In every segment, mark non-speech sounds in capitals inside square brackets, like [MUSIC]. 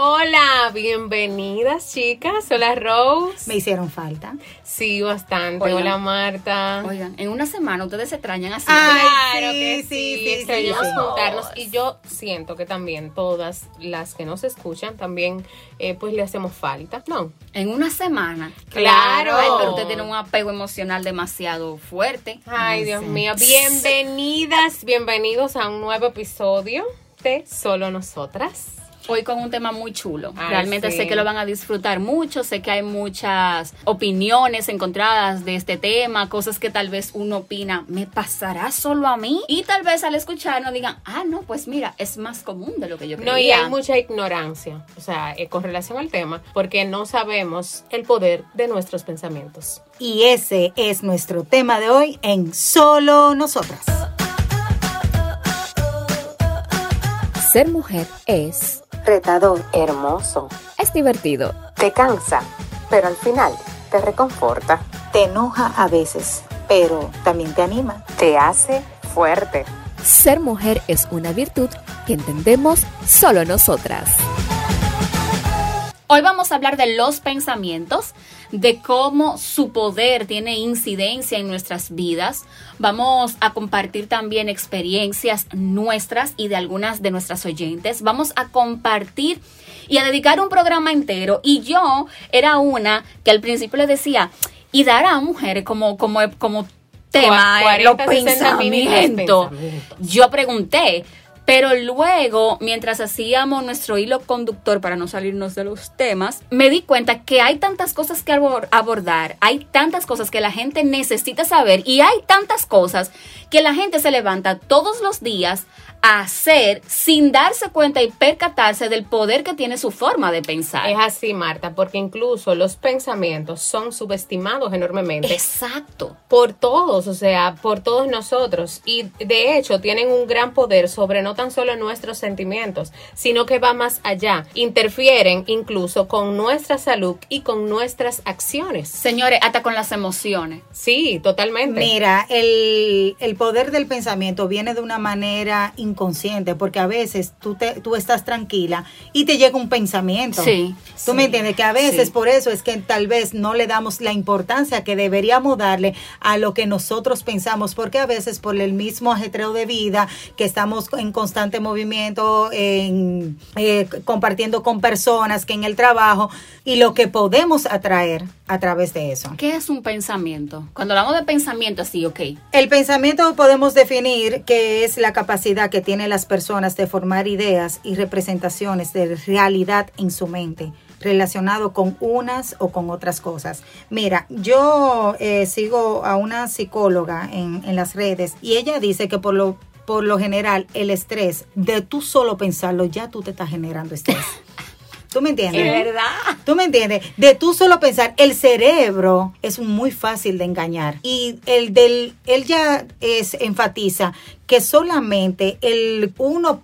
Hola, bienvenidas chicas. Hola Rose. Me hicieron falta. Sí, bastante. Hola Marta. Oigan, en una semana ustedes se extrañan así. Ay, claro sí, que sí, sí, extrañamos sí. juntarnos y yo siento que también todas las que nos escuchan también eh, pues le hacemos falta, ¿no? En una semana. Claro. Ay, pero usted tiene un apego emocional demasiado fuerte. Ay, No Dios sé. mío. Bienvenidas, bienvenidos a un nuevo episodio de Solo Nosotras. Hoy con un tema muy chulo. Ay, Realmente sí. sé que lo van a disfrutar mucho. Sé que hay muchas opiniones encontradas de este tema, cosas que tal vez uno opina, ¿me pasará solo a mí? Y tal vez al escucharnos digan, ah, no, pues mira, es más común de lo que yo creía. No, y hay mucha ignorancia, o sea, eh, con relación al tema, porque no sabemos el poder de nuestros pensamientos. Y ese es nuestro tema de hoy en Solo Nosotras. Ser mujer es, Retador. hermoso. es divertido. Te cansa, pero al final te reconforta. Te enoja a veces, pero también te anima. Te hace fuerte. Ser mujer es una virtud que entendemos solo nosotras. Hoy vamos a hablar de los pensamientos, de cómo su poder tiene incidencia en nuestras vidas. Vamos a compartir también experiencias nuestras y de algunas de nuestras oyentes. Vamos a compartir y a dedicar un programa entero. Y yo era una que al principio le decía, y dar a mujeres como, como, como tema, Cua- eh, los 40, 60 mínimos pensamientos. pensamientos. Yo pregunté, pero luego, mientras hacíamos nuestro hilo conductor para no salirnos de los temas, me di cuenta que hay tantas cosas que abor- abordar, hay tantas cosas que la gente necesita saber y hay tantas cosas que la gente se levanta todos los días hacer sin darse cuenta y percatarse del poder que tiene su forma de pensar. Es así, Marta, porque incluso los pensamientos son subestimados enormemente. Exacto. por todos, o sea, por todos nosotros. Y de hecho tienen un gran poder sobre no tan solo nuestros sentimientos, sino que va más allá. Interfieren incluso con nuestra salud y con nuestras acciones. Señores, hasta con las emociones. Sí, totalmente. Mira, el, el poder del pensamiento viene de una manera inconsciente, porque a veces tú, te, tú estás tranquila y te llega un pensamiento. Sí, Tú sí, me entiendes que a veces sí. por eso es que tal vez no le damos la importancia que deberíamos darle a lo que nosotros pensamos, porque a veces por el mismo ajetreo de vida, que estamos en constante movimiento, en, eh, compartiendo con personas, que en el trabajo, y lo que podemos atraer a través de eso. ¿Qué es un pensamiento? Cuando hablamos de pensamiento, así, ok. El pensamiento podemos definir que es la capacidad que tienen las personas de formar ideas y representaciones de realidad en su mente relacionado con unas o con otras cosas. Mira, yo eh, sigo a una psicóloga en, en las redes y ella dice que por lo, por lo general el estrés de tú solo pensarlo ya tú te estás generando estrés. [LAUGHS] ¿Tú me entiendes? Es verdad. ¿Tú me entiendes? De tú solo pensar, el cerebro es muy fácil de engañar. Y el del, él ya es, enfatiza que solamente el 1.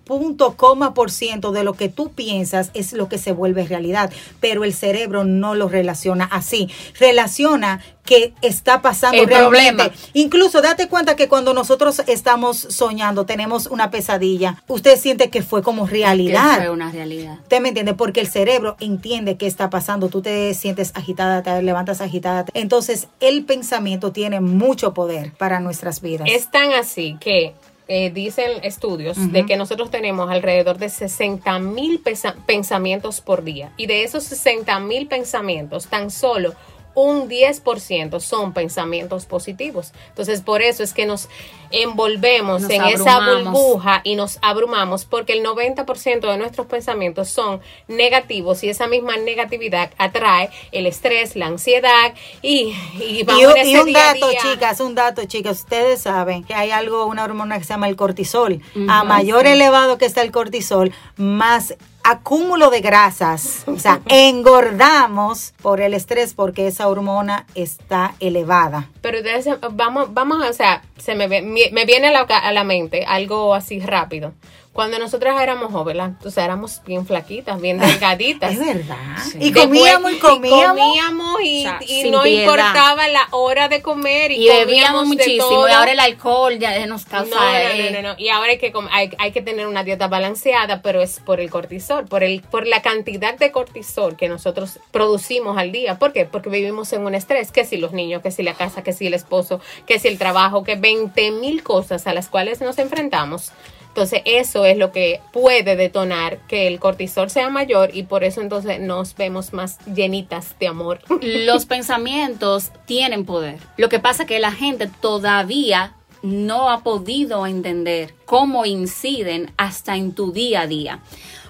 coma por ciento de lo que tú piensas es lo que se vuelve realidad. Pero el cerebro no lo relaciona así. Relaciona que está pasando El realmente. problema. Incluso date cuenta que cuando nosotros estamos soñando, tenemos una pesadilla, usted siente que fue como realidad. Que fue una realidad. ¿Usted me entiende? Porque el cerebro entiende qué está pasando. Tú te sientes agitada, te levantas agitada. Entonces, el pensamiento tiene mucho poder para nuestras vidas. Es tan así que eh, dicen estudios de que nosotros tenemos alrededor de 60 mil pensamientos por día. Y de esos 60 mil pensamientos, tan solo un 10% son pensamientos positivos. Entonces, por eso es que nos envolvemos Nos en esa burbuja y nos abrumamos porque el 90% de nuestros pensamientos son negativos y esa misma negatividad atrae el estrés, la ansiedad y, y vamos Y un, en y un día dato, día. chicas, un dato, chicas. Ustedes saben que hay algo, una hormona que se llama el cortisol. a mayor sí. elevado que está el cortisol, más acúmulo de grasas. O sea, [LAUGHS] engordamos por el estrés porque esa hormona está elevada. Pero ustedes se- vamos, vamos, o sea, se me, ve- me viene a la, a la mente algo así rápido. Cuando nosotras éramos jóvenes, o sea, éramos bien flaquitas, bien delgaditas. Es verdad. Sí. Y comíamos y comíamos. comíamos y, O sea, y no piedad. importaba la hora de comer y, bebíamos comíamos muchísimo. todo. Y ahora el alcohol ya nos no, causa. no, eh, no, no, no. Y ahora hay que, hay, hay que tener una dieta balanceada, pero es por el cortisol, por el por la cantidad de cortisol que nosotros producimos al día. ¿Por qué? Porque vivimos en un estrés, que si los niños, que si la casa, que si el esposo, que si el trabajo, que 20 mil cosas a las cuales nos enfrentamos. Entonces eso es lo que puede detonar que el cortisol sea mayor y por eso entonces nos vemos más llenitas de amor. [LAUGHS] los pensamientos tienen poder. Lo que pasa es que la gente todavía no ha podido entender cómo inciden hasta en tu día a día.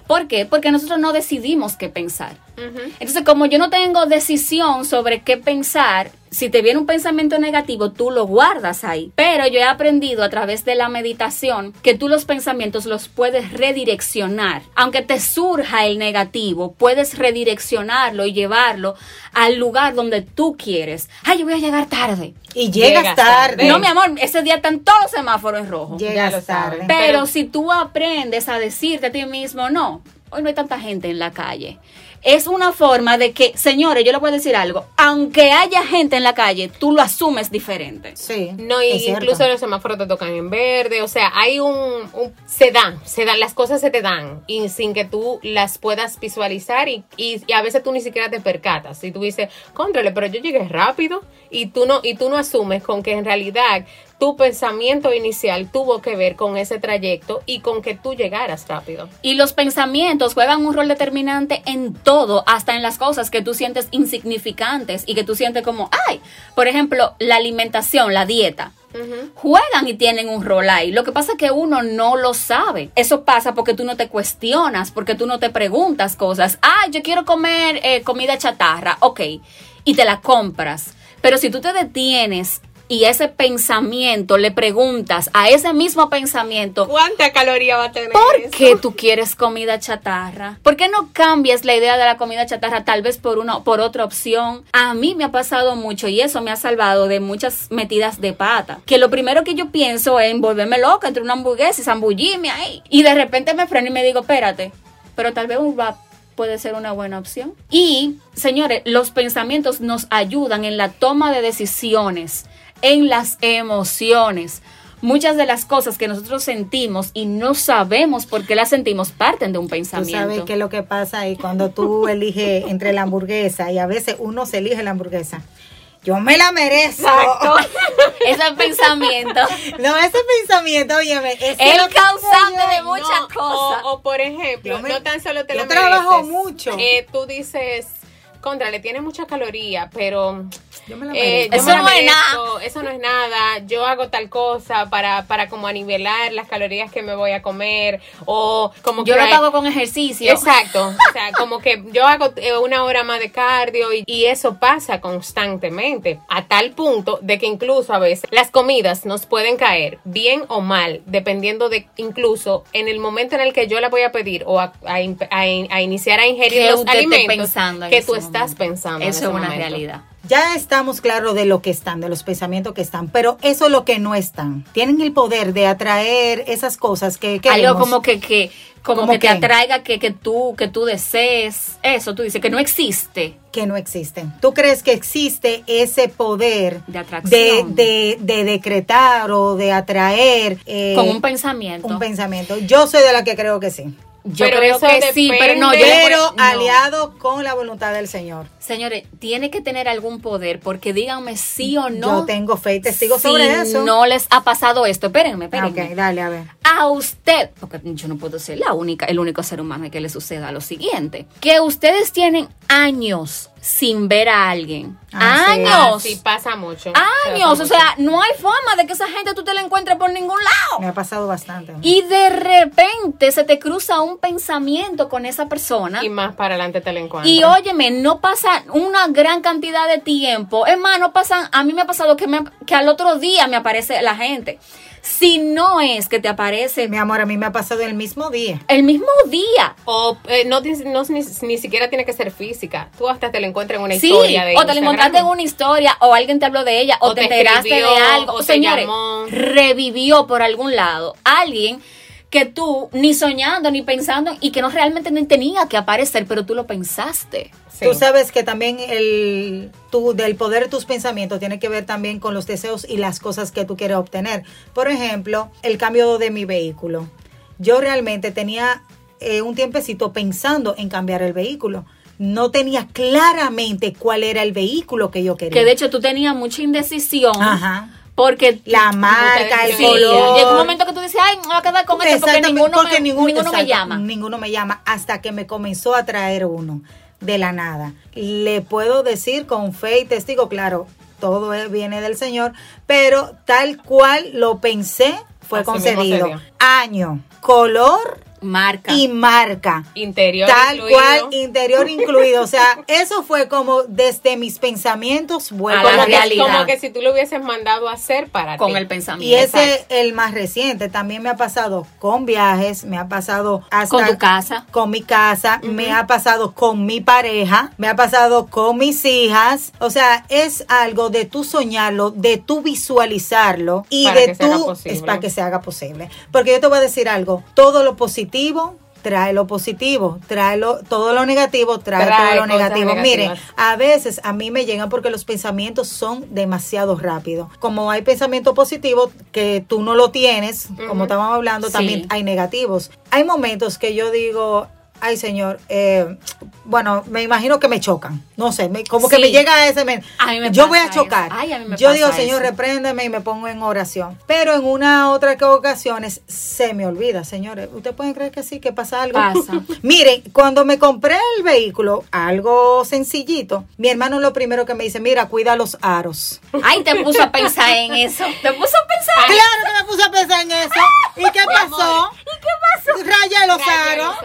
¿Por qué? Porque nosotros no decidimos qué pensar. Entonces, como yo no tengo decisión sobre qué pensar, si te viene un pensamiento negativo, tú lo guardas ahí. Pero yo he aprendido a través de la meditación que tú los pensamientos los puedes redireccionar. Aunque te surja el negativo, puedes redireccionarlo y llevarlo al lugar donde tú quieres. Ay, yo voy a llegar tarde. Y llegas, Llegas tarde. tarde. No, mi amor, ese día están todos los semáforos en rojo. Llegas tarde. Pero, Pero- si tú aprendes a decirte a ti mismo, no, hoy no hay tanta gente en la calle. Es una forma de que, señores, yo les voy a decir algo, aunque haya gente en la calle, tú lo asumes diferente. Sí. No, y es cierto. incluso los semáforos te tocan en verde, o sea, hay un, un- se dan, se dan, las cosas se te dan y sin que tú las puedas visualizar y, y, y a veces tú ni siquiera te percatas y tú dices, contrale, pero yo llegué rápido y tú no y tú no asumes con que en realidad tu pensamiento inicial tuvo que ver con ese trayecto y con que tú llegaras rápido. Y los pensamientos juegan un rol determinante en todo, hasta en las cosas que tú sientes insignificantes y que tú sientes como, ay, por ejemplo, la alimentación, la dieta. Juegan y tienen un rol ahí. Lo que pasa es que uno no lo sabe. Eso pasa porque tú no te cuestionas, porque tú no te preguntas cosas. Ah, yo quiero comer eh, comida chatarra. Ok. Y te la compras. Pero si tú te detienes y ese pensamiento le preguntas a ese mismo pensamiento, ¿Cuánta caloría va a tener? ¿Por eso? qué tú quieres comida chatarra? ¿Por qué no cambias la idea de la comida chatarra tal vez por una por otra opción? A mí me ha pasado mucho y eso me ha salvado de muchas metidas de pata. Que lo primero que yo pienso es volverme loca entre una hamburguesa y zambullirme ahí. Y de repente me freno y me digo, espérate, pero tal vez un wrap puede ser una buena opción. Y, señores, los pensamientos nos ayudan en la toma de decisiones, en las emociones. Muchas de las cosas que nosotros sentimos y no sabemos por qué las sentimos parten de un Tú pensamiento. sabes qué es lo que pasa ahí cuando tú [LAUGHS] eliges entre la hamburguesa y a veces uno se elige la hamburguesa. Yo me la merezco. [LAUGHS] Ese pensamiento No, ese pensamiento, óyeme, es El que causante yo- de muchas No, cosas. O, o, por ejemplo, Yo me- no tan solo te yo lo trabajo mereces, mucho. eh, tú dices, contra, le tiene mucha caloría, pero Yo me la eh, yo Eso me la no es merezco, Eso no es nada. Yo hago tal cosa para, para como anivelar las calorías que me voy a comer o como yo que lo hay- hago con ejercicio. Exacto, o sea, como que yo hago eh, una hora más de cardio y, y eso pasa constantemente, a tal punto de que incluso a veces las comidas nos pueden caer bien o mal, dependiendo de incluso en el momento en el que yo la voy a pedir o a, a in- a in- a iniciar a ingerir los alimentos que tú estás pensando. en Eso ese es una momento. realidad. Ya estamos claros de lo que están, de los pensamientos que están, pero eso es lo que no están. Tienen el poder de atraer esas cosas que queremos. Algo como que, que como ¿Cómo que te atraiga, que, que tú, que tú desees. Eso, tú dices que no existe. que no existen. ¿Tú crees que existe ese poder De atracción. de, de- de decretar o de atraer eh, con un pensamiento. un pensamiento? Yo soy de la que creo que sí. Yo Pero creo eso que sí, pero no, yo Pero voy- no. aliado con la voluntad del Señor. Señores, tiene que tener algún poder, porque díganme sí o no. Yo tengo fe y testigo si sobre eso. no les ha pasado esto. Espérenme, Ah, espérenme. ok, dale, a ver. a usted, porque yo no puedo ser la única, el único ser humano que le suceda lo siguiente, que ustedes tienen años sin ver a alguien. Ah, sí. Ah, años. sí, pasa mucho. años. Pasa O sea, no hay forma de que esa gente tú te la encuentres por ningún lado. Me ha pasado bastante. Y de repente se te cruza un pensamiento con esa persona. y más para adelante te la encuentras. Y óyeme, no pasa una gran cantidad de tiempo. Es más, no pasan, a mí me ha pasado que, me- que al otro día me aparece la gente. Si no es que te aparece Mi amor, a mí me ha pasado el mismo día. el mismo día. O eh, no, no ni, ni siquiera tiene que ser física. Tú hasta te la encuentras en una Sí, historia de o te la encontraste en una historia, o alguien te habló de ella, o, O te, te enteraste de algo. o Señores, llamó. revivió por algún lado. Alguien que tú ni soñando ni pensando y que no realmente no tenía que aparecer, pero tú lo pensaste. Sí. Tú sabes que también el tu, del poder de tus pensamientos tiene que ver también con los deseos y las cosas que tú quieres obtener. Por ejemplo, el cambio de mi vehículo. Yo realmente tenía eh, un tiempecito pensando en cambiar el vehículo. No tenía claramente cuál era el vehículo que yo quería. Que de hecho tú tenías mucha indecisión. Ajá. Porque La marca, el Sí, color. llega un momento que tú dices, ay, me voy a quedar con este porque ninguno, porque me, ninguno, ninguno me llama. Ninguno me llama hasta que me comenzó a traer uno de la nada. Le puedo decir con fe y testigo, claro, todo viene del Señor, pero tal cual lo pensé, fue Así concedido. Año, color Marca. y marca. Interior Tal incluido. cual, interior incluido. O sea, [LAUGHS] eso fue como desde mis pensamientos vuelvo A la la como, que, realidad. como que si tú lo hubieses mandado a hacer para con ti. el pensamiento. Y ese es el más reciente. También me ha pasado con viajes, me ha pasado hasta Con tu casa. con mi casa, me ha pasado con mi pareja, me ha pasado con mis hijas. O sea, es algo de tú soñarlo, de tú visualizarlo y Para de tú es para que se haga posible. Porque yo te voy a decir algo, todo lo positivo trae lo positivo, trae lo, todo lo negativo, trae, Trae todo lo negativo. Miren, a veces a mí me llegan porque los pensamientos son demasiado rápidos. Como hay pensamientos positivos que tú no lo tienes, como estábamos hablando, Sí. también hay negativos. Hay momentos que yo digo, ay señor, eh, bueno, me imagino que me chocan. No sé, me- como que me llega ese A mí me Yo voy a chocar. eso. Ay, a mí me yo digo, señor, eso. repréndeme y me pongo en oración. Pero en una otra que ocasiones se me olvida, señores. ¿Usted pueden creer que sí, que pasa algo? Pasa. [LAUGHS] Miren, cuando me compré el vehículo, algo sencillito, mi hermano lo primero que me dice, mira, cuida los aros. Ay, te puso a pensar en eso. [LAUGHS] Te puso a pensar. Claro que me puse a pensar en eso. [LAUGHS] ¿Y qué pasó? ¿Y qué pasó? Los Rayé los aros.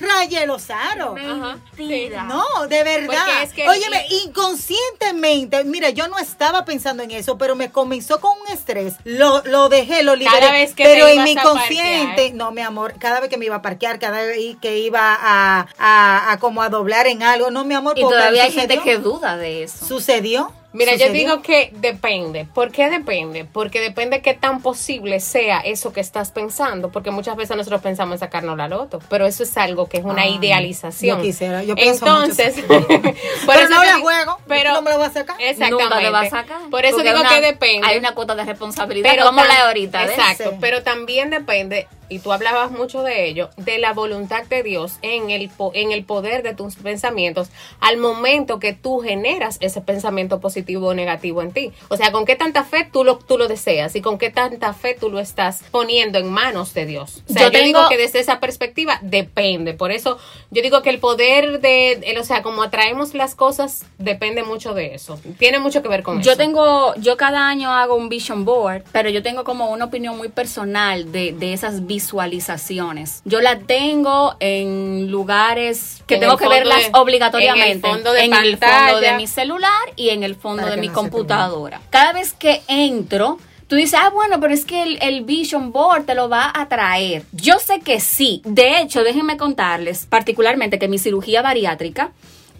Rayé los aros. Mentira. No, de verdad. Es que- Óyeme, inconscientemente, mira, yo no estaba pensando en eso, pero me comenzó con un estrés. Lo, lo dejé, lo liberé. Cada vez que pero en mi consciente, no, mi amor, cada vez que me iba a parquear, cada vez que iba a, a, a como a doblar en algo, no, mi amor, Y porque todavía hay gente sucedió. que duda de eso. Sucedió. Mira, yo digo que depende. ¿Por qué depende? Porque depende qué tan posible sea eso que estás pensando. Porque muchas veces nosotros pensamos en sacarnos la loto, pero eso es algo que es una Ah, idealización. yo quisiera, yo pienso mucho Entonces, [LAUGHS] Pero eso no la juego, no me lo voy a sacar. Exactamente. Nunca a sacar. Por eso Porque digo una- que depende. Hay una cuota de responsabilidad. Pero vamos a hablar ahorita. ¿ves? Exacto, Sí. pero también depende, y tú hablabas mucho de ello, de la voluntad de Dios en el, en el poder de tus pensamientos al momento que tú generas ese pensamiento positivo o negativo en ti. O sea, con qué tanta fe tú lo, tú lo deseas y con qué tanta fe tú lo estás poniendo en manos de Dios. O sea, Yo yo, digo que desde esa perspectiva depende. Por eso yo digo que el poder de, el- o sea, como atraemos las cosas, depende mucho de eso. Tiene mucho que ver con eso. Yo tengo, yo cada año hago un vision board, pero yo tengo como una opinión muy personal de, de esas visualizaciones. Yo la tengo en lugares que En tengo que verlas de- obligatoriamente. en el fondo de en el pantalla. fondo de mi celular y en el fondo Para de mi no computadora. Cada vez que entro, Tú dices, ah, bueno, pero es que el, el Vision Board te lo va a traer. Yo sé que sí. De hecho, déjenme contarles particularmente que mi cirugía bariátrica,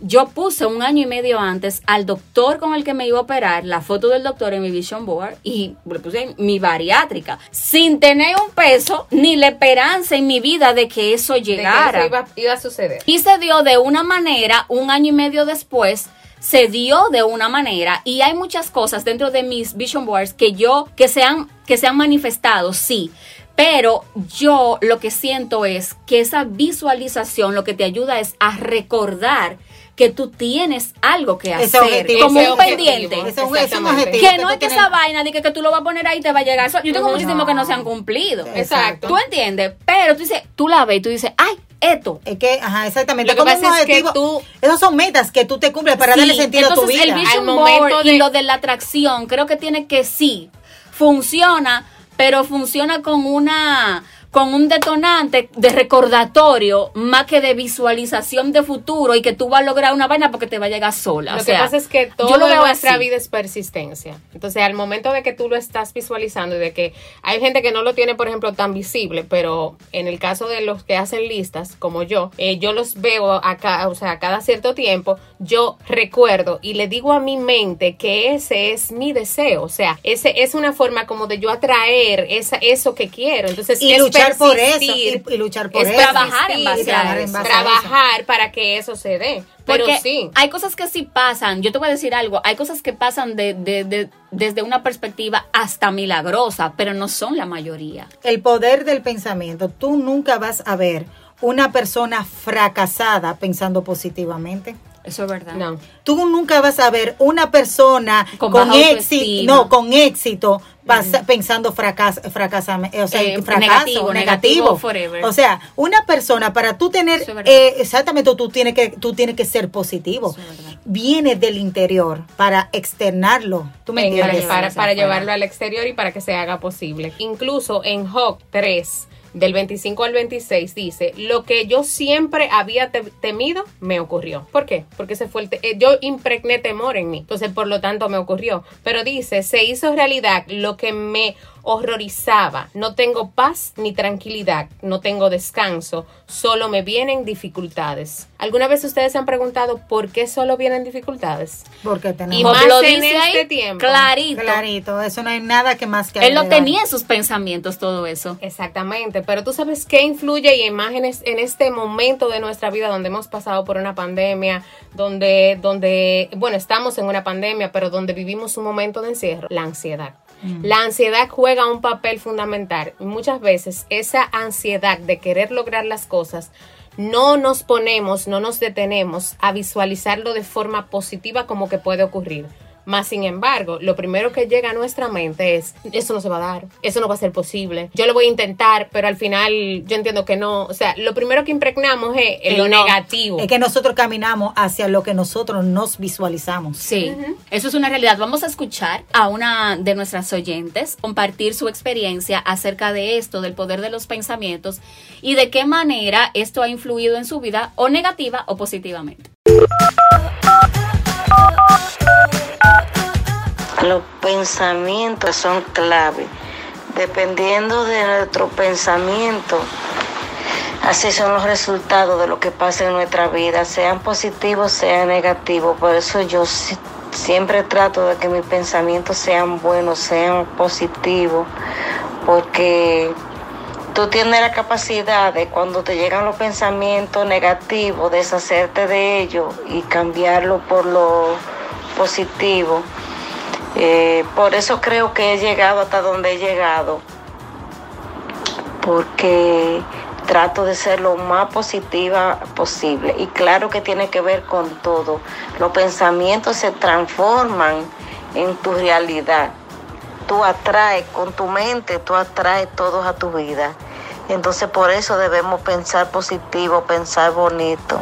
yo puse un año y medio antes al doctor con el que me iba a operar la foto del doctor en mi Vision Board y le puse mi bariátrica, sin tener un peso ni la esperanza en mi vida de que eso de que llegara. eso iba, iba a suceder. Y se dio de una manera, un año y medio después, se dio de una manera y hay muchas cosas dentro de mis vision boards que yo, que se han, que se han manifestado, sí. Pero yo lo que siento es que esa visualización lo que te ayuda es a recordar que tú tienes algo que Ese hacer, objetivo, como ese un objetivo. pendiente. Ese es un- objetivo Que no es que tienes- esa vaina de que, que tú lo vas a poner ahí y te va a llegar. Eso- Yo tengo Ujú. muchísimos que no se han cumplido. Exacto. ¿Tú entiendes? Pero tú dices, tú la ves y tú dices, ay, esto. Es que, ajá, exactamente. Lo que como pasa es que objetivo. tú- Esas son metas que tú te cumples para Sí, darle sentido a tu vida. el vision Al momento board de- y lo de la atracción creo que tiene que sí funciona pero funciona con una con un detonante de recordatorio más que de visualización de futuro y que tú vas a lograr una vaina porque te va a llegar sola. Lo o que pasa es que todo lo veo nuestra así. vida es persistencia. Entonces, al momento de que tú lo estás visualizando y de que hay gente que no lo tiene, por ejemplo, tan visible, pero en el caso de los que hacen listas, como yo, eh, yo los veo acá, o sea, cada cierto tiempo, yo recuerdo y le digo a mi mente que ese es mi deseo. O sea, ese es una forma como de yo atraer esa, eso que quiero. Entonces, Y ¿qué luchar luchar por eso y, y luchar por es eso. trabajar en base a trabajar en eso. base a eso. trabajar para que eso se dé. Pero Porque sí. hay cosas que sí pasan. Yo te voy a decir algo. Hay cosas que pasan de, de- de- desde una perspectiva hasta milagrosa, pero no son la mayoría. El poder del pensamiento. Tú nunca vas a ver una persona fracasada pensando positivamente. Eso es verdad. No. Tú nunca vas a ver una persona Con éxito, no, con éxito pasa- pensando fracas, fracasa- o sea, Eh, fracaso, negativo, negativo, negativo forever. O sea, una persona para tú tener es eh, exactamente tú tienes que tú tienes que ser positivo. Eso es. Viene del interior para externarlo. ¿Tú me entiendes? para, para llevarlo al exterior y para que se haga posible. Incluso en Job 3, del 25 al 26, dice, lo que yo siempre había te- temido, me ocurrió. ¿Por qué? Porque se fue el eh, yo impregné temor en mí, entonces por lo tanto me ocurrió. Pero dice, se hizo realidad lo que me horrorizaba. No tengo paz ni tranquilidad, no tengo descanso, solo me vienen dificultades. ¿Alguna vez ustedes se han preguntado por qué solo vienen dificultades? Porque tenemos Y más lo en este ahí, tiempo. clarito. clarito, eso no hay nada que más que Él lo tenía en sus pensamientos, todo eso. Exactamente, pero tú sabes qué influye y imágenes en este momento de nuestra vida donde hemos pasado por una pandemia, donde, donde, bueno, estamos en una pandemia, pero donde vivimos un momento de encierro, la ansiedad. La ansiedad juega un papel fundamental. Muchas veces esa ansiedad de querer lograr las cosas no nos ponemos, no nos detenemos a visualizarlo de forma positiva como que puede ocurrir. Más sin embargo, lo primero que llega a nuestra mente es, eso no se va a dar, eso no va a ser posible, yo lo voy a intentar, pero al final yo entiendo que no. O sea, lo primero que impregnamos es El lo no. negativo. Es que nosotros caminamos hacia lo que nosotros nos visualizamos. Sí, eso es una realidad. Vamos a escuchar a una de nuestras oyentes compartir su experiencia acerca de esto, del poder de los pensamientos y de qué manera esto ha influido en su vida o negativa o positivamente. Los pensamientos son clave. Dependiendo de nuestro pensamiento, así son los resultados de lo que pasa en nuestra vida, sean positivos, sean negativos. Por eso yo si- siempre trato de que mis pensamientos sean buenos, sean positivos, porque tú tienes la capacidad de cuando te llegan los pensamientos negativos, deshacerte de ellos y cambiarlo por lo positivo. Eh, por eso creo que he llegado hasta donde he llegado, porque trato de ser lo más positiva posible. Y claro que tiene que ver con todo. Los pensamientos se transforman en tu realidad. Tú atraes con tu mente, tú atraes todos a tu vida. Entonces por eso debemos pensar positivo, pensar bonito.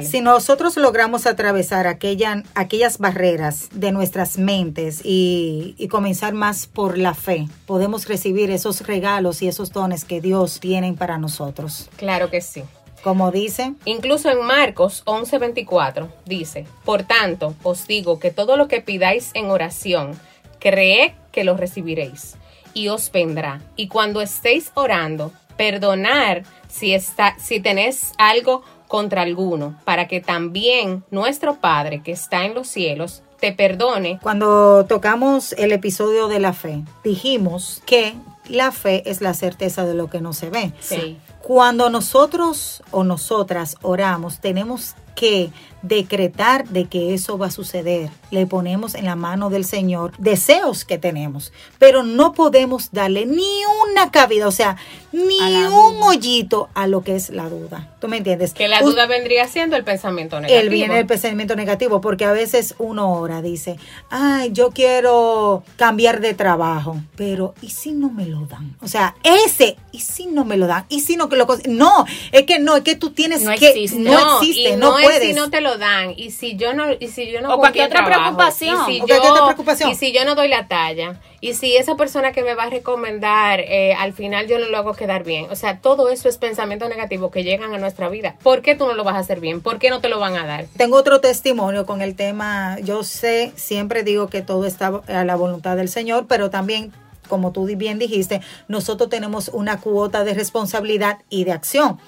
Si nosotros logramos atravesar aquella, aquellas barreras de nuestras mentes y, y comenzar más por la fe, podemos recibir esos regalos y esos dones que Dios tiene para nosotros. Claro que sí. Como dice, Incluso en Marcos 11:24 dice, por tanto, os digo que todo lo que pidáis en oración, creed que lo recibiréis y os vendrá. Y cuando estéis orando, perdonar si, está, si tenéis algo contra alguno, para que también nuestro Padre que está en los cielos te perdone. cuando tocamos el episodio de la fe, dijimos que la fe es la certeza de lo que no se ve. Sí. Cuando nosotros o nosotras oramos, tenemos que decretar de que eso va a suceder. Le ponemos en la mano del Señor deseos que tenemos, pero no podemos darle ni una cabida, o sea, ni un hoyito a lo que es la duda. ¿Tú me entiendes? Que la U- duda vendría siendo el pensamiento negativo. él viene el pensamiento negativo porque a veces uno ora, dice, ay, yo quiero cambiar de trabajo, pero ¿y si no me lo dan? O sea, ese, ¿y si no me lo dan? ¿Y si no que lo No, es que no, es que tú tienes No que existe. no, existe, no, no, puedes. es si no te lo dan y si yo no y si yo no O cualquier otra trabajo, preocupación. y si yo- otra preocupación. y si yo no doy la talla y si esa persona que me va a recomendar eh, al final yo no lo hago quedar bien o sea todo eso es pensamiento negativo que llegan a nuestra vida ¿por qué tú no lo vas a hacer bien? ¿por qué no te lo van a dar? Tengo otro testimonio con el tema, yo sé, siempre digo que todo está a la voluntad del Señor, pero también, como tú bien dijiste, nosotros tenemos una cuota de responsabilidad y de acción.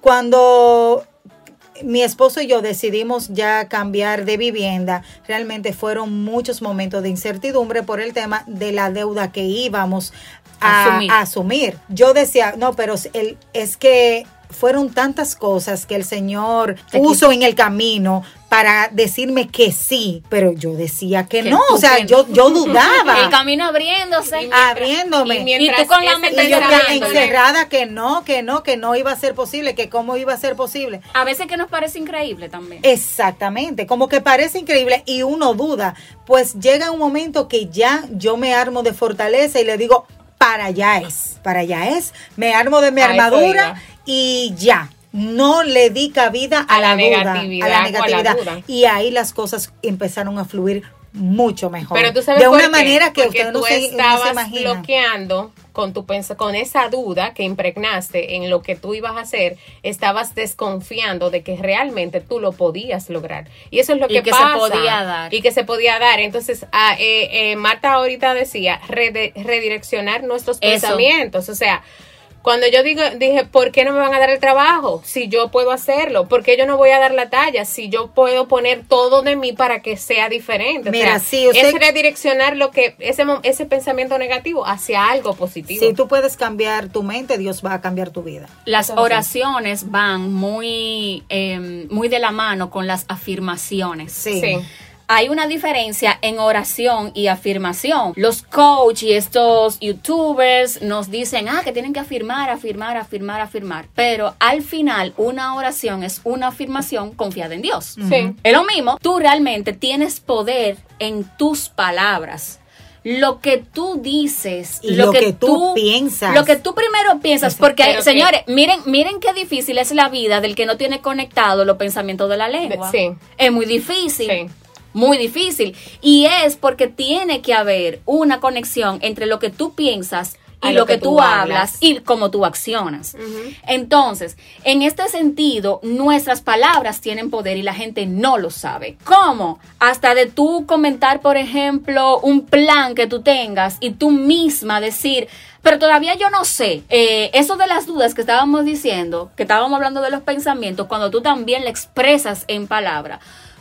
Cuando mi esposo y yo decidimos ya cambiar de vivienda, realmente fueron muchos momentos de incertidumbre por el tema de la deuda que íbamos a Asumir. a asumir. Yo decía, no, pero el, es que fueron tantas cosas que el Señor puso en el camino para decirme que sí, pero yo decía que Que no, o sea, yo, yo [LAUGHS] El dudaba, camino abriéndose. Y mientras- abriéndome. y mientras Y tú con la mente Y yo encerrada que no, que no, que no iba a ser posible, que cómo iba a ser posible. A veces que nos parece increíble también. Exactamente, como que parece increíble y uno duda, pues llega un momento que ya yo me armo de fortaleza y le digo, para allá es, para allá es, me armo de mi armadura y ya. No le di cabida a, A la la, duda, a la o a la negatividad. duda. Y ahí las cosas empezaron a fluir mucho mejor. Pero tú sabes de una qué? manera que Porque usted no tú se, no se estabas imagina. bloqueando con tu con esa duda que impregnaste en lo que tú ibas a hacer, estabas desconfiando de que realmente tú lo podías lograr. Y eso es lo Y que, que se podía dar. Y que se podía dar. Entonces, ah, eh, eh, Marta ahorita decía rede- redireccionar nuestros Eso. pensamientos. O sea, cuando yo digo, dije, ¿por qué no me van a dar el trabajo? Si yo puedo hacerlo, ¿por qué yo no voy a dar la talla? Si yo puedo poner todo de mí para que sea diferente. O Mira, sea, sí, usted- es redireccionar lo que, ese, mo- ese pensamiento negativo hacia algo positivo. Si tú puedes cambiar tu mente, Dios va a cambiar tu vida. Las oraciones van muy, eh, muy de la mano con las afirmaciones. Sí. Sí. Hay una diferencia en oración y afirmación. Los coach y estos youtubers nos dicen, ah, que tienen que afirmar, afirmar, afirmar, afirmar. Pero al final, una oración es una afirmación confiada en Dios. Sí. Es lo mismo, tú realmente tienes poder en tus palabras. Lo que tú dices, Y lo que tú piensas. Lo que tú primero piensas, porque que- señores, miren, miren qué difícil es la vida del que no tiene conectado los pensamientos de la lengua. Sí. Es muy difícil. Sí. Muy difícil. Y es porque tiene que haber una conexión entre lo que tú piensas y lo, que, tú, hablas y cómo tú accionas. Entonces, en este sentido, nuestras palabras tienen poder y la gente no lo sabe. ¿Cómo? Hasta de tú comentar, por ejemplo, un plan que tú tengas y tú misma decir, pero todavía yo no sé. Eh, eso de las dudas que estábamos diciendo, que estábamos hablando de los pensamientos, cuando tú también le expresas en palabra.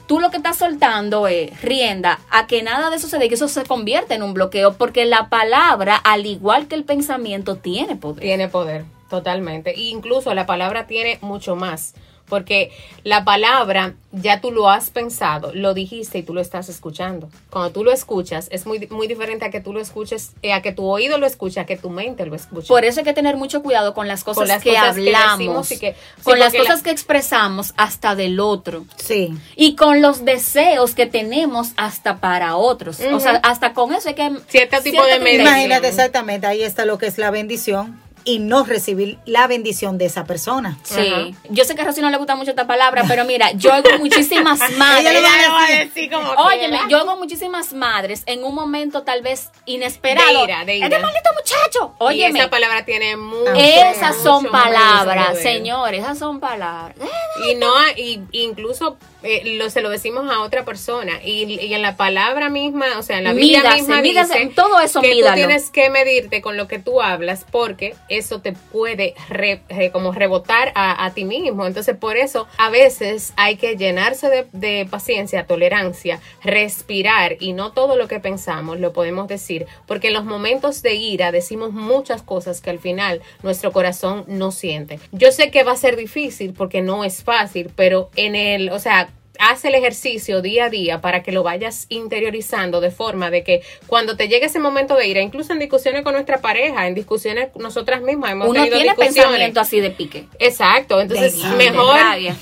Tú lo que estás soltando es rienda a que nada de eso se dé, que eso se convierte en un bloqueo, porque la palabra, al igual que el pensamiento, tiene poder. Tiene poder, totalmente. E incluso la palabra tiene mucho más. Porque la palabra ya tú lo has pensado, lo dijiste y tú lo estás escuchando. Cuando tú lo escuchas, es muy, muy diferente a que tú lo escuches, eh, a que tu oído lo escuche, a que tu mente lo escuche. Por eso hay que tener mucho cuidado con las cosas las que cosas hablamos, y que- sí, con las la- cosas que expresamos hasta del otro. Sí. Y con los deseos que tenemos hasta para otros. O sea, hasta con eso hay que... Cierto tipo de medida. Imagínate exactamente, ahí está lo que es la bendición y no recibir la bendición de esa persona. Sí. Ajá. Yo sé que a Rosy no le gusta mucho esta palabra, pero mira, yo oigo muchísimas [LAUGHS] madres. Ella lo va a decir. como Óyeme, quiera. yo oigo muchísimas madres en un momento tal vez inesperado. De ira, de ira. Este maldito muchacho. Y Óyeme. esa palabra tiene mucho. Esas son mucho palabras, señores, esas son palabras. Y no, y incluso eh, lo, se lo decimos a otra persona. Y, y en la palabra misma, o sea, en la Biblia Mídase, misma mídase, dice todo eso que mídalo. tú tienes que medirte con lo que tú hablas porque eso te puede re- re- como rebotar a, a ti mismo. Entonces, por eso a veces hay que llenarse de, de paciencia, tolerancia, respirar y no todo lo que pensamos lo podemos decir porque en los momentos de ira decimos muchas cosas que al final nuestro corazón no siente. Yo sé que va a ser difícil porque no es fácil, pero en el, o sea, haz el ejercicio día a día para que lo vayas interiorizando de forma de que cuando te llegue ese momento de ira, incluso en discusiones con nuestra pareja, en discusiones nosotras mismas hemos Uno tenido tiene discusiones. pensamiento así de pique. Exacto, entonces De- mejor de.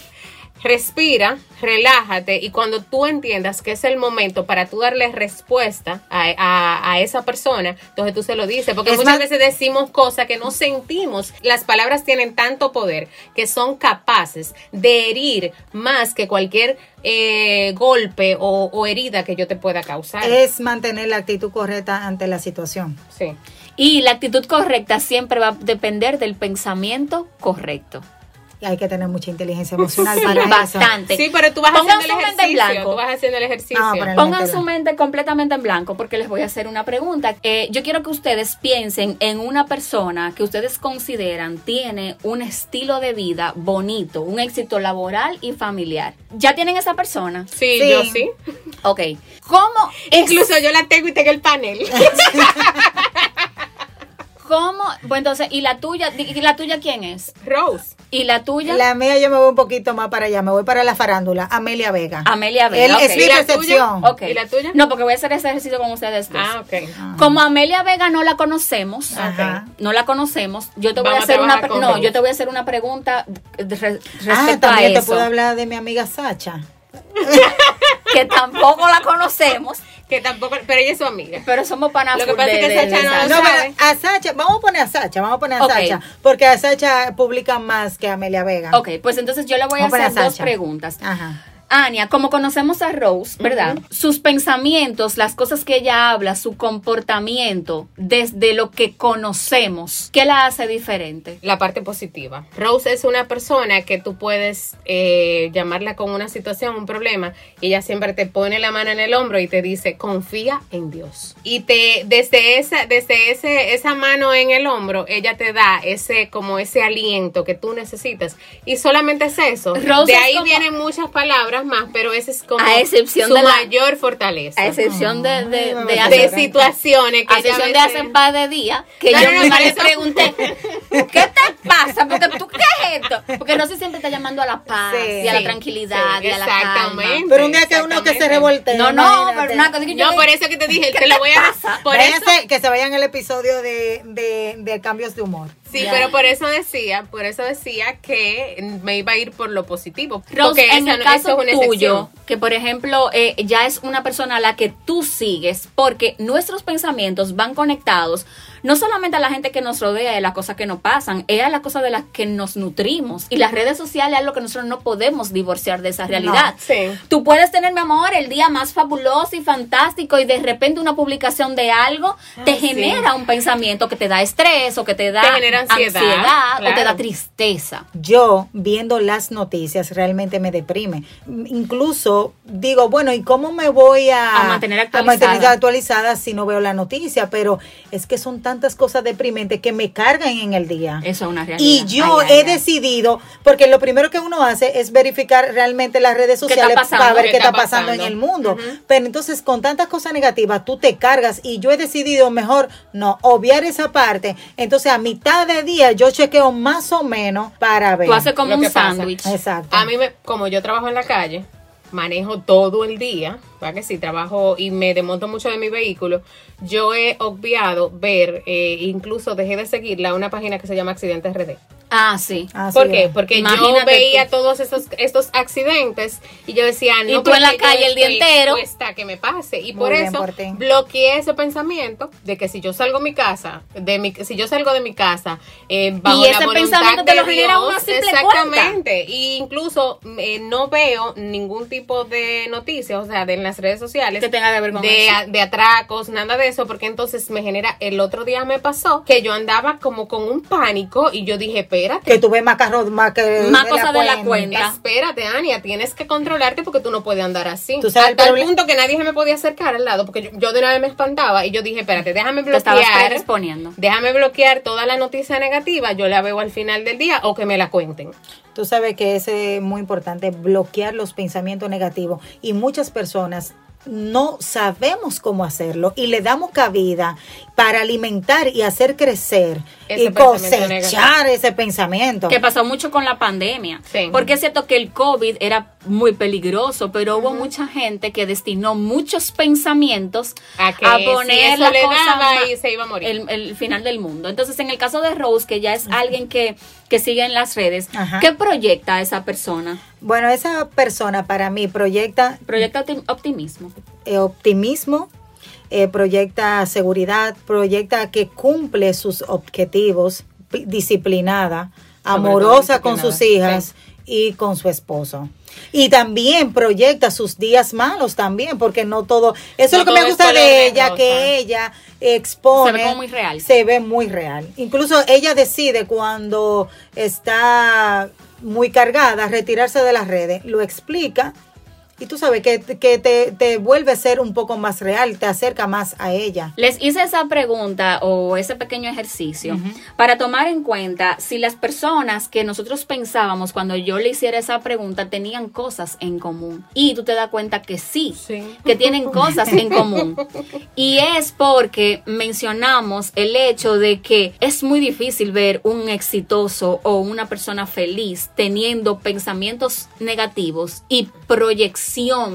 Respira, relájate y cuando tú entiendas que es el momento para tú darle respuesta a, a- a esa persona, entonces tú se lo dices, porque Es muchas más- veces decimos cosas que no sentimos. Las palabras tienen tanto poder que son capaces de herir más que cualquier eh, golpe o, o herida que yo te pueda causar. Es mantener la actitud correcta ante la situación. Sí. Y la actitud correcta siempre va a depender del pensamiento correcto. Y hay que tener mucha inteligencia emocional para eso. Bastante. Sí, pero tú vas Pongan haciendo el su mente en ejercicio. blanco. Tú vas haciendo el ejercicio. Ah, Pongan Mente su mente completamente en blanco porque les voy a hacer una pregunta. Eh, yo quiero que ustedes piensen en una persona que ustedes consideran tiene un estilo de vida bonito, un éxito laboral y familiar. ¿Ya tienen esa persona? Sí, Sí. yo sí. Ok. ¿Cómo es- Incluso yo la tengo y tengo el panel. [LAUGHS] ¿Cómo? Bueno, entonces, ¿y la tuya? ¿Y la tuya quién es? Rose. ¿Y la tuya? La mía yo me voy un poquito más para allá, me voy para la farándula, Amelia Vega. Amelia Vega. Él ok. es mi ¿Y la percepción. Ok. ¿Y la tuya? No, porque voy a hacer ese ejercicio con ustedes dos. Ah, ok. Como Amelia Vega no la conocemos, Ajá. no la conocemos, yo te voy Vamos a a hacer una no, yo te voy a hacer una pregunta Ah, respecto a también te eso, puedo hablar de mi amiga Sacha. [LAUGHS] que tampoco la conocemos, Que tampoco, pero ella es su amiga. pero somos panas Lo que pasa es que de- de- Sacha de no Sacha. lo No, sabe. pero a Sacha, vamos a poner a Sacha, vamos a poner a. Sacha, porque a Sacha publica más que a Amelia Vega. Ok, pues entonces yo le voy a Vamos a poner hacer a dos preguntas. Ajá. Ania, como conocemos a Rose, ¿verdad? Sus pensamientos, las cosas que ella habla, su comportamiento, desde lo que conocemos, ¿qué la hace diferente? La parte positiva. Rose es una persona que tú puedes eh, llamarla con una situación, un problema, y ella siempre te pone la mano en el hombro y te dice, confía en Dios. Y te, desde esa, desde ese, esa mano en el hombro, ella te da ese, como ese aliento que tú necesitas. Y solamente es eso. Rose de es ahí como- vienen muchas palabras más, pero esa es como A excepción su de la- mayor fortaleza. A excepción de, de, de, de situaciones que a excepción de hace un par de días, que No, yo no, no, le pregunté, ¿qué te pasa? Porque tú, ¿qué es esto? Porque no se siempre está llamando a la paz Sí. y a la tranquilidad sí, y a la calma. exactamente. Pero un día que uno que se revoltea. No, no, pero una cosa que yo No, por eso que te dije, ¿Qué te lo voy a por eso que se vayan al episodio de, de, de cambios de humor. Sí, pero por eso decía, por eso decía que me iba a ir por lo positivo. Rose, porque en esa el no- caso es tuyo, que por ejemplo eh, ya es una persona a la que tú sigues, porque nuestros pensamientos van conectados no solamente a la gente que nos rodea y a las cosas que nos pasan, es a las cosas de las que nos nutrimos. Y las redes sociales es lo que nosotros no podemos divorciar de esa realidad. sí. Tú puedes tener, mi amor, el día más fabuloso y fantástico y de repente una publicación de algo te sí. genera un pensamiento que te da estrés o que te da Te genera ansiedad, o te da tristeza. Yo, viendo las noticias, realmente me deprime. Incluso digo, bueno, ¿y cómo me voy a, A mantener a actualizada. mantener actualizada si no veo la noticia? Pero es que son tantas cosas deprimentes que me cargan en el día. Eso es una realidad. Y yo Ay, he ay. decidido, porque lo primero que uno hace es verificar realmente las redes ¿Qué está sociales pasando? para ver ¿Qué qué está está pasando en el mundo. Pero entonces con tantas cosas negativas tú te cargas y yo he decidido mejor no obviar esa parte. Entonces a mitad de día yo chequeo más o menos para ver. Tú haces como Lo un sándwich. Exacto. A mí, me, como yo trabajo en la calle, manejo todo el día, ¿verdad que sí? Trabajo y me desmonto mucho de mi vehículo. Yo he obviado ver, eh, incluso dejé de seguirla, una página que se llama Accidentes RD. Ah, sí. Así ¿Por qué? es. Porque Imagínate yo veía tú. todos estos, estos accidentes y yo decía, no, Y tú en la calle el día entero. expuesta a que me pase. Y Muy por eso por bloqueé ese pensamiento de que si yo salgo de mi casa, de mi, si yo salgo de mi casa, eh, bajo Y la ese voluntad pensamiento te de lo genera una simple Exactamente. Y incluso eh, no veo ningún tipo de noticias, o sea, de en las redes sociales. Que tenga que ver con de, eso. a- de atracos, nada de eso, porque entonces me genera, el otro día me pasó que yo andaba como con un pánico y yo dije, espérate, que tú ves más carros más que Más cosas de la cuenta. Espérate, Ania, tienes que controlarte porque tú no puedes andar así. Tú sabes el proble- punto que nadie se me podía acercar al lado porque yo, yo de una vez me espantaba y yo dije, espérate, déjame Te estabas bloquear. predisponiendo. Déjame bloquear toda la noticia negativa, yo la veo al final del día o que me la cuenten. Tú sabes que es eh, muy importante bloquear los pensamientos negativos y muchas personas no sabemos cómo hacerlo y le damos cabida para alimentar y hacer crecer Ese y pensamiento cosechar ese pensamiento. Que pasó mucho con la pandemia. Sí. Porque es cierto que el COVID era muy peligroso, pero hubo mucha gente que destinó muchos pensamientos A que poner si eso la le cosa y se iba a morir. El, el final del mundo. Entonces, en el caso de Rose, que ya es alguien que, que sigue en las redes. ¿qué proyecta esa persona? Bueno, esa persona para mí proyecta Proyecta optim- optimismo. eh, optimismo, eh, proyecta seguridad, proyecta que cumple sus objetivos, disciplinada, amorosa con sus hijas y con su esposo. Y también proyecta sus días malos también, porque no todo, eso No es lo que me gusta de de ella, rosa. que ella expone. Se ve como muy real. Se ve muy real. Incluso ella decide cuando está muy cargada retirarse de las redes, lo explica y tú sabes que, que te, te vuelve a ser un poco más real, te acerca más a ella. Les hice esa pregunta o ese pequeño ejercicio para tomar en cuenta si las personas que nosotros pensábamos cuando yo le hiciera esa pregunta tenían cosas en común. Y tú te das cuenta que sí, Sí. que tienen cosas en común. [LAUGHS] Y es porque mencionamos el hecho de que es muy difícil ver un exitoso o una persona feliz teniendo pensamientos negativos y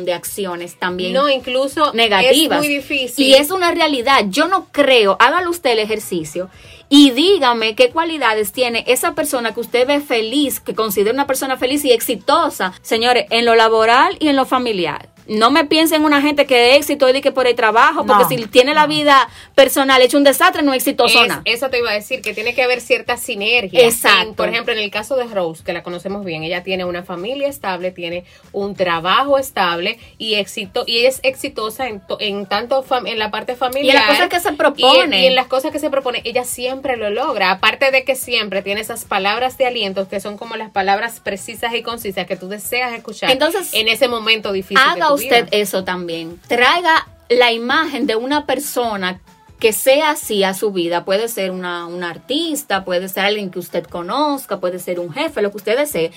de acciones también No, incluso negativas. es muy difícil. Y es una realidad. Yo no creo, hágalo usted el ejercicio y dígame qué cualidades tiene esa persona que usted ve feliz, que considera una persona feliz y exitosa, señores, en lo laboral y en lo familiar. No me piensen en una gente que de éxito y que por el trabajo, porque No, si tiene la vida personal hecho un desastre, no es exitoso Es- eso te iba a decir, que tiene que haber cierta sinergia. Exacto. En- por ejemplo, en el caso de Rose, que la conocemos bien, ella tiene una familia estable, tiene un trabajo estable y éxito y es exitosa en, to- en tanto fam- en la parte familiar. Y en las cosas que se propone. Y, y en las cosas que se propone, ella siempre lo logra. Aparte de que siempre tiene esas palabras de aliento que son como las palabras precisas y concisas que tú deseas escuchar Entonces, en ese momento difícil. Haga usted eso también. Traiga la imagen de una persona que sea así a su vida. Puede ser una, una artista, puede ser alguien que usted conozca, puede ser un jefe, lo que usted desee.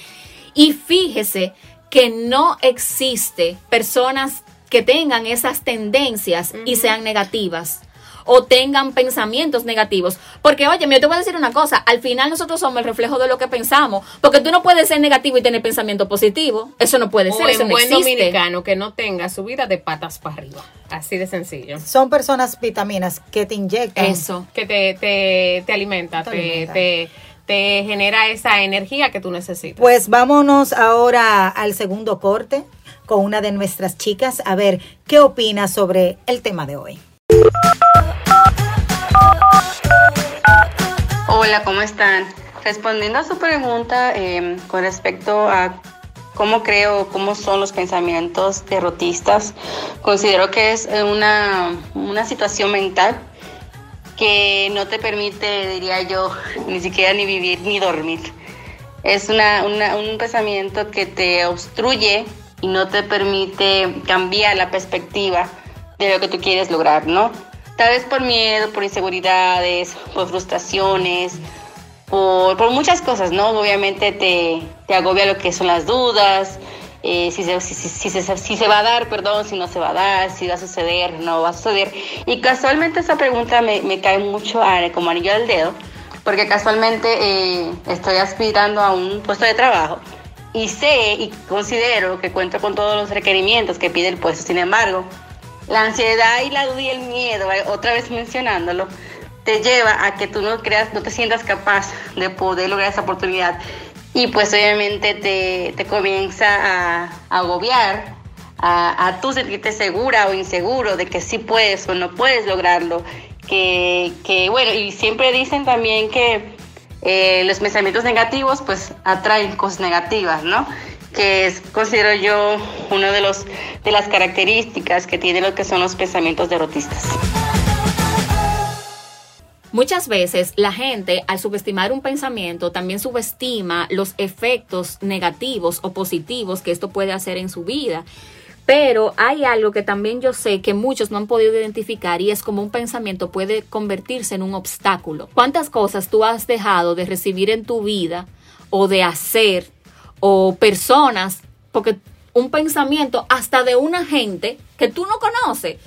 Y fíjese que no existe personas que tengan esas tendencias y sean negativas o tengan pensamientos negativos. Porque, oye, yo te voy a decir una cosa, al final nosotros somos el reflejo de lo que pensamos, porque tú no puedes ser negativo y tener pensamiento positivo, eso no puede O ser, no buen existe. dominicano que no tenga su vida de patas para arriba. Así de sencillo. Son personas vitaminas que te inyectan. Eso. Que te, te, te alimenta, Te te, alimenta. te, te genera esa energía que tú necesitas. Pues vámonos ahora al segundo corte con una de nuestras chicas a ver qué opina sobre el tema de hoy. Hola, ¿cómo están? Respondiendo a su pregunta eh, con respecto a cómo creo, cómo son los pensamientos derrotistas, considero que es eh, una, una situación mental que no te permite, diría yo, [LAUGHS] ni siquiera ni vivir ni dormir. Es una, una- un pensamiento que te obstruye y no te permite cambiar la perspectiva de lo que tú quieres lograr, ¿no? Tal vez por miedo, por inseguridades, por frustraciones, por, muchas cosas, ¿no? Obviamente te, te agobia lo que son las dudas, eh, si, se, si se, si se va a dar, perdón, si no se va a dar, si va a suceder, no va a suceder. Y casualmente esa pregunta me, me cae mucho a- como anillo al dedo, porque casualmente eh, estoy aspirando a un puesto de trabajo y sé y considero que cuento con todos los requerimientos que pide el puesto. Sin embargo, la ansiedad y la duda y el miedo, eh, otra vez mencionándolo, te lleva a que tú no creas, no te sientas capaz de poder lograr esa oportunidad. Y pues obviamente te, te comienza a, agobiar, a, a tú sentirte segura o inseguro de que sí puedes o no puedes lograrlo. Que, que bueno, y siempre dicen también que eh, los pensamientos negativos pues atraen cosas negativas, ¿no? Que es, considero yo, uno de los de las características que tiene lo que son los pensamientos derrotistas. Muchas veces la gente al subestimar un pensamiento también subestima los efectos negativos o positivos que esto puede hacer en su vida. Pero hay algo que también yo sé que muchos no han podido identificar y es como un pensamiento puede convertirse en un obstáculo. ¿Cuántas cosas tú has dejado de recibir en tu vida o de hacer o personas? Porque un pensamiento hasta de una gente que tú no conoces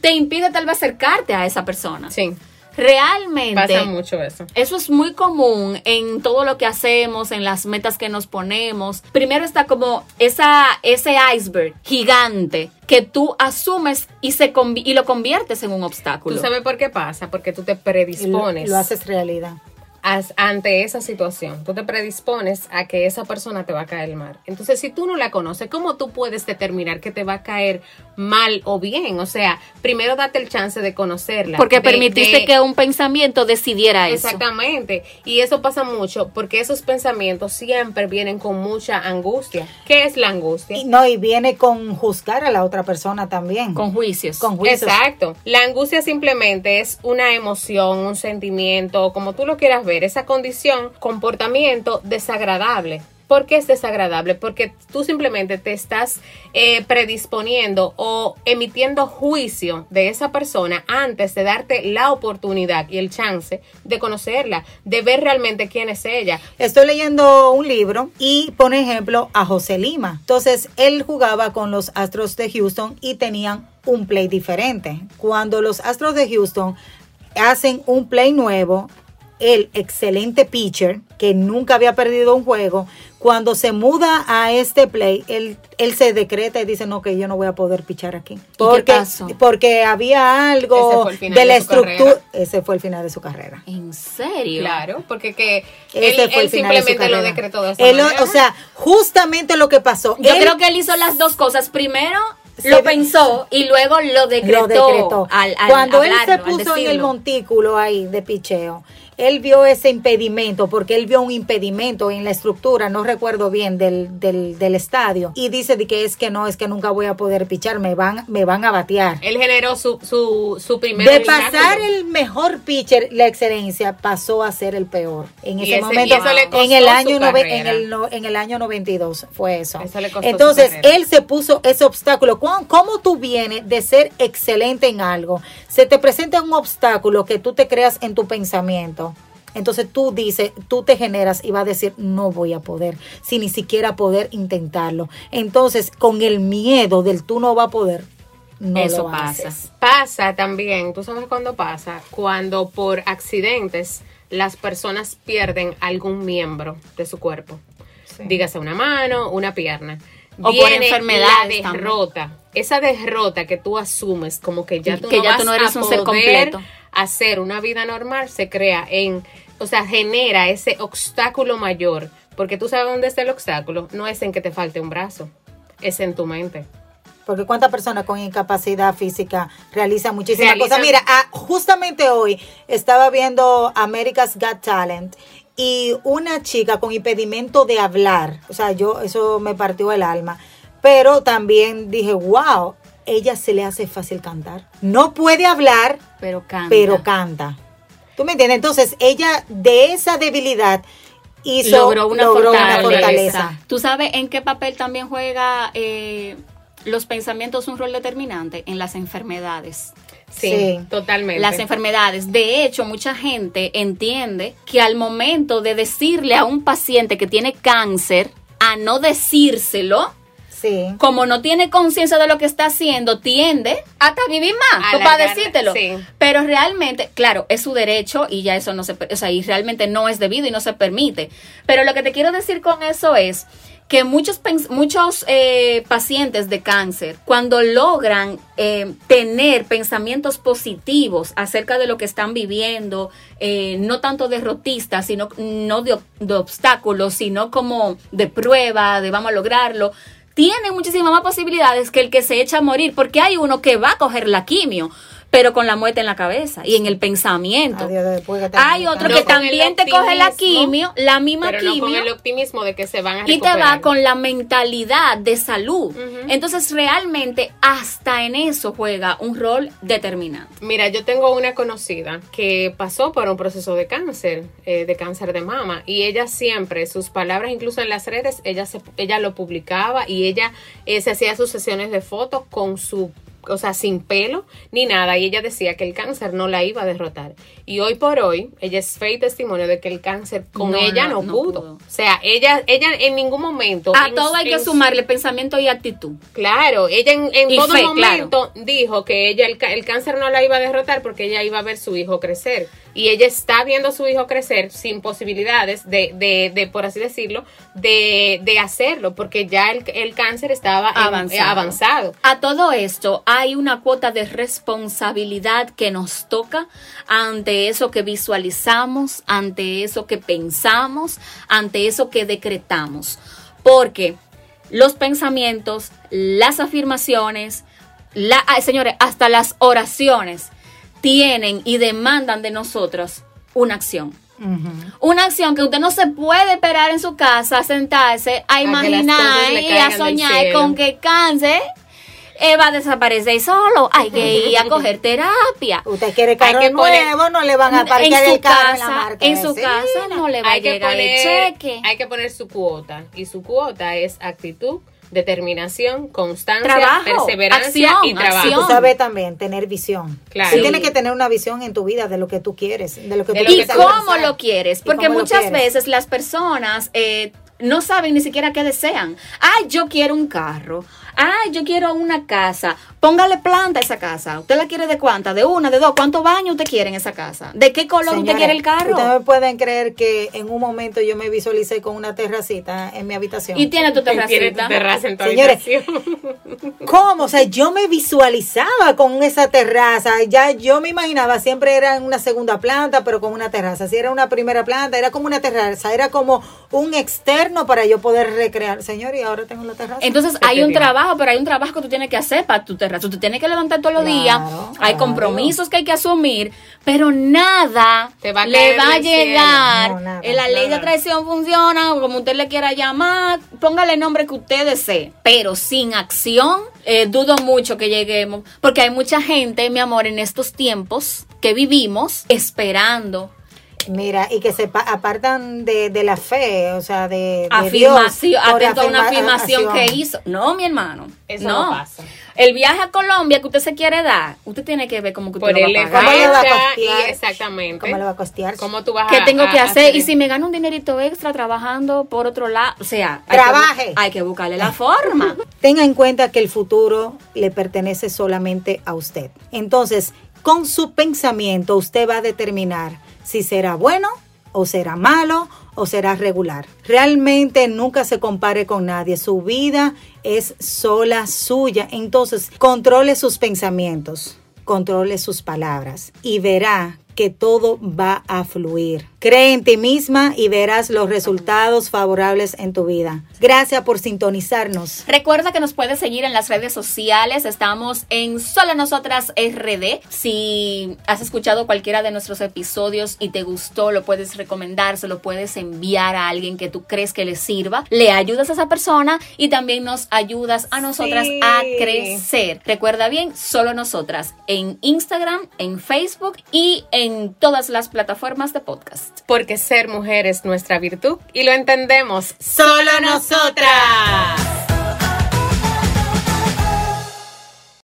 te impide tal vez acercarte a esa persona. Sí, Realmente. pasa mucho eso. Eso es muy común en todo lo que hacemos, en las metas que nos ponemos. Primero está como esa, ese iceberg gigante que tú asumes y, se y lo conviertes en un obstáculo. ¿Tú sabes por qué pasa? Porque tú te Y lo, predispones lo haces realidad. As- ante esa situación. Tú te predispones a que esa persona te va a caer mal. Entonces, si tú no la conoces, ¿cómo tú puedes determinar que te va a caer mal o bien? O sea, primero date el chance de conocerla. Porque de- permitiste de- que un pensamiento decidiera eso. Exactamente. Y eso pasa mucho porque esos pensamientos siempre vienen con mucha angustia. ¿Qué es la angustia? Y, no, y viene con juzgar a la otra persona también. Con juicios. Con juicios. Exacto. La angustia simplemente es una emoción, un sentimiento, como tú lo quieras ver, esa condición, comportamiento desagradable ¿Por qué es desagradable? Porque tú simplemente te estás eh, predisponiendo o emitiendo juicio de esa persona antes de darte la oportunidad y el chance de conocerla, de ver realmente quién es ella. Estoy leyendo un libro y pone ejemplo a José Lima. Entonces, él jugaba con los Astros de Houston y tenían un play diferente. Cuando los Astros de Houston hacen un play nuevo, el excelente pitcher que nunca había perdido un juego, cuando se muda a este play, él, él se decreta y dice, no, que yo no voy a poder pichar aquí. Porque, porque había algo de, la estructura. Ese fue el final de su carrera. ¿En serio? Claro, porque que él, simplemente lo decretó de O sea, justamente lo que pasó. Yo creo que él hizo las dos cosas. Primero, lo pensó y luego lo decretó. Cuando él se puso en el montículo ahí de picheo, él vio ese impedimento, porque él vio un impedimento en la estructura, no recuerdo bien, del, del, del estadio, y dice de que es que no, es que nunca voy a poder pichar, me van, me van a batear. Él generó su, su, su primer De pasar el mejor pitcher, la excelencia, pasó a ser el peor. En ese, momento, en el año en el, en el año 92 fue eso. Entonces, él se puso ese obstáculo. ¿Cómo tú vienes de ser excelente en algo? Se te presenta un obstáculo que tú te creas en tu pensamiento entonces tú dices, tú te generas y vas a decir, no voy a poder, sin ni siquiera poder intentarlo. Entonces, con el miedo del tú no va a poder, no Eso lo pasa. Pasa también, tú sabes cuándo pasa, cuando por accidentes las personas pierden algún miembro de su cuerpo. Dígase una mano, una pierna. O por enfermedad. La derrota. Esa derrota que tú asumes como que ya tú no vas eres un ser completo. Hacer una vida normal se crea en o sea, genera ese obstáculo mayor, porque tú sabes dónde está el obstáculo, no es en que te falte un brazo, es en tu mente. Porque cuántas personas con incapacidad física realizan muchísimas cosas. Mira, ah, justamente hoy estaba viendo America's Got Talent y una chica con impedimento de hablar, o sea, yo eso me partió el alma, pero también dije, wow, ella se le hace fácil cantar. No puede hablar, pero canta. Pero canta. ¿Tú me entiendes? Entonces, ella de esa debilidad hizo, logró, una, fortaleza. ¿Tú sabes en qué papel también juega eh, los pensamientos un rol determinante? En las enfermedades. Sí, totalmente. Las enfermedades. De hecho, mucha gente entiende que al momento de decirle a un paciente que tiene cáncer, a no decírselo, como no tiene conciencia de lo que está haciendo, tiende hasta vivir más, para decírtelo. Pero realmente, claro, es su derecho y ya eso no se, o sea, y realmente no es debido y no se permite. Pero lo que te quiero decir con eso es que muchos, muchos eh, pacientes de cáncer, cuando logran eh, tener pensamientos positivos acerca de lo que están viviendo, eh, no tanto derrotistas, sino no de, de obstáculos, sino como de prueba, de vamos a lograrlo, tiene muchísimas más posibilidades que el que se echa a morir, porque hay uno que va a coger la quimio pero con la muerte en la cabeza y en el pensamiento. Hay otro que también te coge la quimio, la misma pero quimio. No con el optimismo de que se van a recuperar. Y te va con la mentalidad de salud. Entonces, realmente, hasta en eso juega un rol determinante. Mira, yo tengo una conocida que pasó por un proceso de cáncer, eh, de cáncer de mama, y ella siempre, sus palabras, incluso en las redes, ella, se, ella lo publicaba y ella eh, se hacía sus sesiones de fotos con su o sea, sin pelo ni nada. Y ella decía que el cáncer no la iba a derrotar. Y hoy por hoy, ella es fe y testimonio de que el cáncer con ella no, pudo. O sea, ella, ella en ningún momento. A todo hay que sumarle pensamiento y actitud. Claro, ella en, todo momento dijo que ella el, el cáncer no la iba a derrotar porque ella iba a ver su hijo crecer y ella está viendo a su hijo crecer sin posibilidades de, de, de por así decirlo, de, de hacerlo, porque ya el, el cáncer estaba avanzado. avanzado. A todo esto hay una cuota de responsabilidad que nos toca ante eso que visualizamos, ante eso que pensamos, ante eso que decretamos. Porque los pensamientos, las afirmaciones, la, señores, hasta las oraciones tienen y demandan de nosotros una acción. Una acción que usted no se puede esperar en su casa, sentarse, a, imaginar y a soñar con que canse eh, va a desaparecer solo. Hay que ir a coger terapia. Usted quiere carro que poner- nuevo, no le van a En parquear su el carro en la casa, marca. en su vecina. casa no le va a hay que llegar poner, el cheque. hay que poner su cuota y su cuota es actitud, determinación, constancia, Trabajo, perseverancia acción, y trabajo. acción. Tú sabes también tener visión. Claro. Tú tienes que tener una visión en tu vida de lo que tú quieres, de lo que De tú lo ¿Y cómo lo quieres? ¿Y Porque lo muchas quieres? veces las personas eh, no saben ni siquiera qué desean. Ay, yo quiero un carro. Ay, yo quiero una casa. Póngale planta a esa casa. ¿Usted la quiere de cuánta? ¿De una? ¿De dos? ¿Cuántos baños usted quiere en esa casa? ¿De qué color usted quiere el carro? Ustedes me pueden creer que en un momento yo me visualicé con una terracita en mi habitación. Y tiene tu Tiene tu terracita. terraza en tu Señores, habitación. ¿Cómo? O sea, yo me visualizaba con esa terraza. Ya yo me imaginaba, siempre era en una segunda planta, pero con una terraza. Si era una primera planta, era como una terraza. Era como un externo para yo poder recrear. Señor, y ahora tengo la terraza. Entonces Se hay un trabajo, pero hay un trabajo que tú tienes que hacer para tu terraza. Tú tienes que levantar todos los Claro, días. Hay claro. compromisos que hay que asumir, pero nada Te va a le va a llegar. No, nada, la ley de traición funciona, o como usted le quiera llamar, póngale el nombre que usted desee, pero sin acción, eh, dudo mucho que lleguemos, porque hay mucha gente, mi amor, en estos tiempos que vivimos esperando Mira, y que se pa- apartan de, de la fe, o sea, de, de Dios afirmación, por atento a una afirma- afirmación que hizo. No, mi hermano. Eso no pasa. El viaje a Colombia que usted se quiere dar, usted tiene que ver cómo que usted Por lo va a pagar. ¿Cómo le va a costear? y exactamente. ¿Cómo le va a costear? ¿Cómo tú vas ¿Qué a- tengo a- que a hacer? Y si me gano un dinerito extra trabajando por otro lado, o sea, hay Trabaje. que bu- hay que buscarle la forma. [LAUGHS] Tenga en cuenta que el futuro le pertenece solamente a usted. Entonces, con su pensamiento usted va a determinar si será bueno o será malo o será regular. Realmente nunca se compare con nadie. Su vida es sola suya. Entonces, controle sus pensamientos, controle sus palabras y verá que todo va a fluir. Cree en ti misma y verás los resultados favorables en tu vida. Gracias por sintonizarnos. Recuerda que nos puedes seguir en las redes sociales. Estamos en Solo Nosotras RD. Si has escuchado cualquiera de nuestros episodios y te gustó, lo puedes recomendar, se lo puedes enviar a alguien que tú crees que le sirva. Le ayudas a esa persona y también nos ayudas a nosotras Sí. a crecer. Recuerda bien, Solo Nosotras en Instagram, en Facebook y en todas las plataformas de podcast. Porque ser mujer es nuestra virtud y lo entendemos. Solo nosotras.